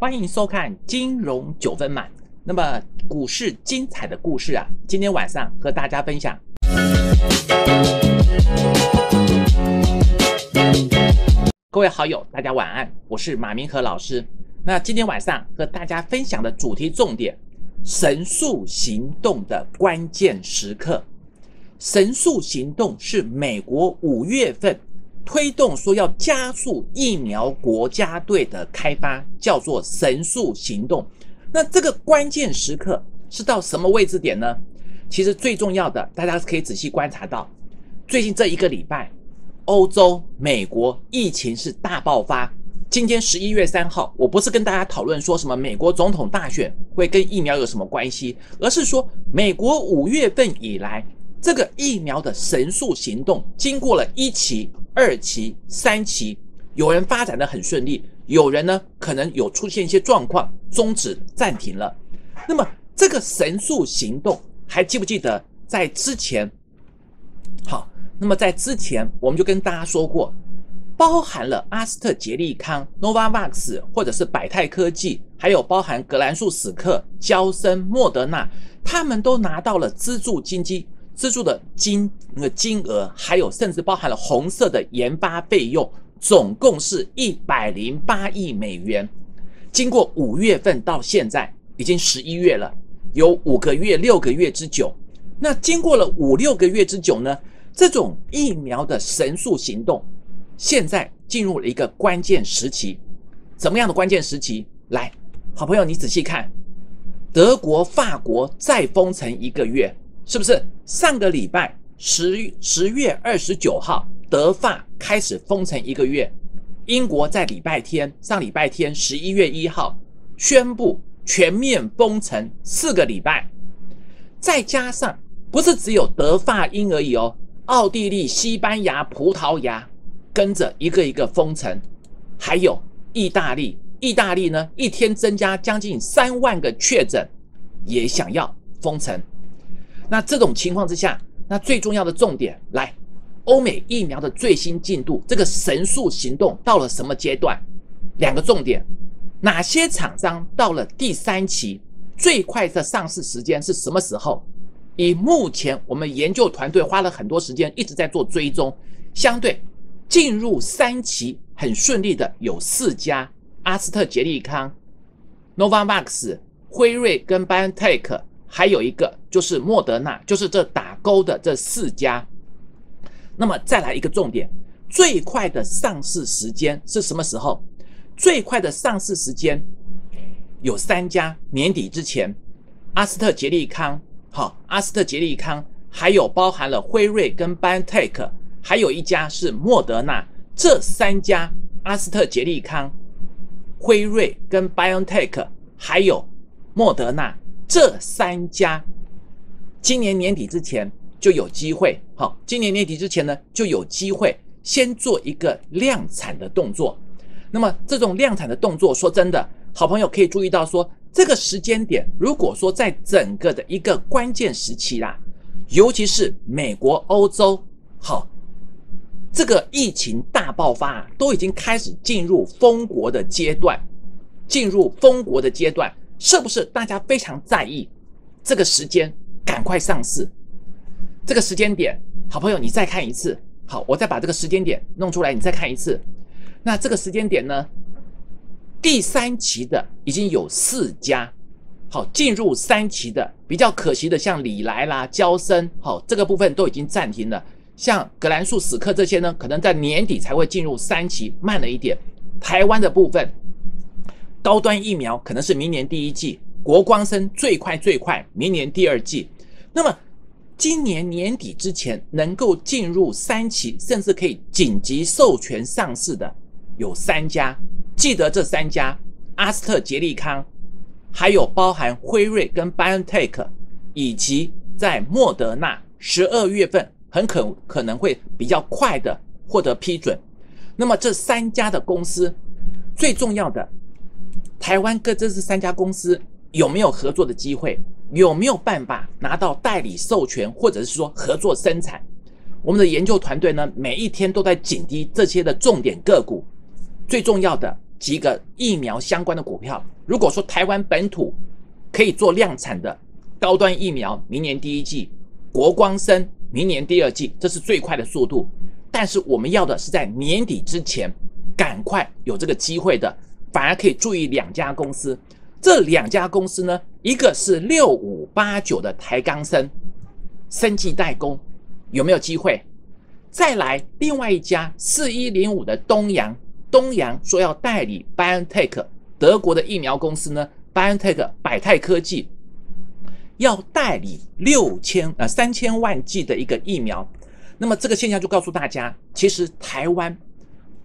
欢迎收看金融九分满。那么股市精彩的故事啊，今天晚上和大家分享。各位好友，大家晚安，我是马明和老师。那今天晚上和大家分享的主题重点：神速行动的关键时刻。神速行动是美国五月份。推动说要加速疫苗国家队的开发，叫做神速行动。那这个关键时刻是到什么位置点呢？其实最重要的，大家可以仔细观察到，最近这一个礼拜，欧洲、美国疫情是大爆发。今天十一月三号，我不是跟大家讨论说什么美国总统大选会跟疫苗有什么关系，而是说美国五月份以来这个疫苗的神速行动，经过了一期。二期、三期，有人发展的很顺利，有人呢可能有出现一些状况，终止暂停了。那么这个神速行动还记不记得在之前？好，那么在之前我们就跟大家说过，包含了阿斯特捷利康、Novavax 或者是百泰科技，还有包含格兰素史克、焦生、莫德纳，他们都拿到了资助金基。资助的金那个金额，还有甚至包含了红色的研发费用，总共是一百零八亿美元。经过五月份到现在，已经十一月了，有五个月、六个月之久。那经过了五六个月之久呢？这种疫苗的神速行动，现在进入了一个关键时期。怎么样的关键时期？来，好朋友，你仔细看，德国、法国再封城一个月。是不是上个礼拜十十月二十九号，德法开始封城一个月？英国在礼拜天上礼拜天十一月一号宣布全面封城四个礼拜，再加上不是只有德法英而已哦，奥地利、西班牙、葡萄牙跟着一个一个封城，还有意大利，意大利呢一天增加将近三万个确诊，也想要封城。那这种情况之下，那最重要的重点来，欧美疫苗的最新进度，这个神速行动到了什么阶段？两个重点，哪些厂商到了第三期，最快的上市时间是什么时候？以目前我们研究团队花了很多时间一直在做追踪，相对进入三期很顺利的有四家：阿斯特捷利康、Novavax、辉瑞跟 BioNTech。还有一个就是莫德纳，就是这打勾的这四家。那么再来一个重点，最快的上市时间是什么时候？最快的上市时间有三家，年底之前，阿斯特捷利康，好，阿斯特捷利康，还有包含了辉瑞跟 BioNTech，还有一家是莫德纳。这三家，阿斯特捷利康、辉瑞跟 BioNTech，还有莫德纳。这三家今年年底之前就有机会，好，今年年底之前呢就有机会先做一个量产的动作。那么这种量产的动作，说真的，好朋友可以注意到说，这个时间点，如果说在整个的一个关键时期啦，尤其是美国、欧洲，好，这个疫情大爆发，都已经开始进入封国的阶段，进入封国的阶段。是不是大家非常在意这个时间？赶快上市，这个时间点，好朋友，你再看一次。好，我再把这个时间点弄出来，你再看一次。那这个时间点呢？第三期的已经有四家，好，进入三期的比较可惜的，像李来啦、交生，好，这个部分都已经暂停了。像格兰素史克这些呢，可能在年底才会进入三期，慢了一点。台湾的部分。高端疫苗可能是明年第一季，国光生最快最快明年第二季。那么今年年底之前能够进入三期，甚至可以紧急授权上市的有三家，记得这三家：阿斯特捷利康，还有包含辉瑞跟 BioNTech，以及在莫德纳，十二月份很可可能会比较快的获得批准。那么这三家的公司最重要的。台湾各这是三家公司有没有合作的机会？有没有办法拿到代理授权，或者是说合作生产？我们的研究团队呢，每一天都在紧盯这些的重点个股。最重要的，几个疫苗相关的股票。如果说台湾本土可以做量产的高端疫苗，明年第一季，国光生明年第二季，这是最快的速度。但是我们要的是在年底之前赶快有这个机会的，反而可以注意两家公司。这两家公司呢，一个是六五八九的台钢生，生技代工有没有机会？再来另外一家四一零五的东阳，东阳说要代理 BioNTech 德国的疫苗公司呢，BioNTech 百泰科技要代理六千呃三千万剂的一个疫苗。那么这个现象就告诉大家，其实台湾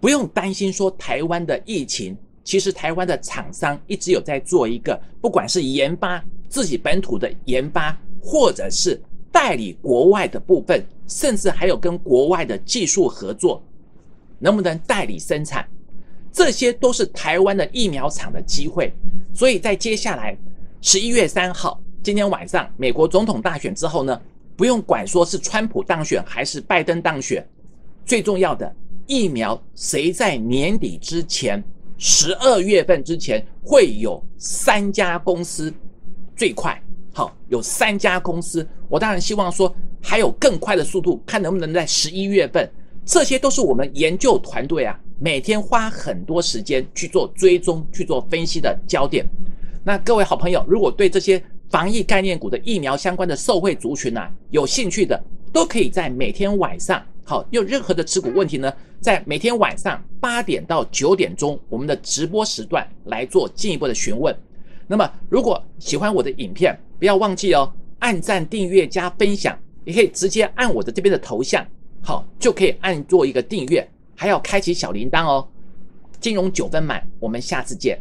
不用担心说台湾的疫情。其实台湾的厂商一直有在做一个，不管是研发自己本土的研发，或者是代理国外的部分，甚至还有跟国外的技术合作，能不能代理生产，这些都是台湾的疫苗厂的机会。所以在接下来十一月三号今天晚上，美国总统大选之后呢，不用管说是川普当选还是拜登当选，最重要的疫苗谁在年底之前。十二月份之前会有三家公司，最快好有三家公司。我当然希望说还有更快的速度，看能不能在十一月份。这些都是我们研究团队啊，每天花很多时间去做追踪、去做分析的焦点。那各位好朋友，如果对这些防疫概念股的疫苗相关的受惠族群啊有兴趣的，都可以在每天晚上。好，有任何的持股问题呢，在每天晚上八点到九点钟，我们的直播时段来做进一步的询问。那么，如果喜欢我的影片，不要忘记哦，按赞、订阅、加分享，也可以直接按我的这边的头像，好，就可以按做一个订阅，还要开启小铃铛哦。金融九分满，我们下次见。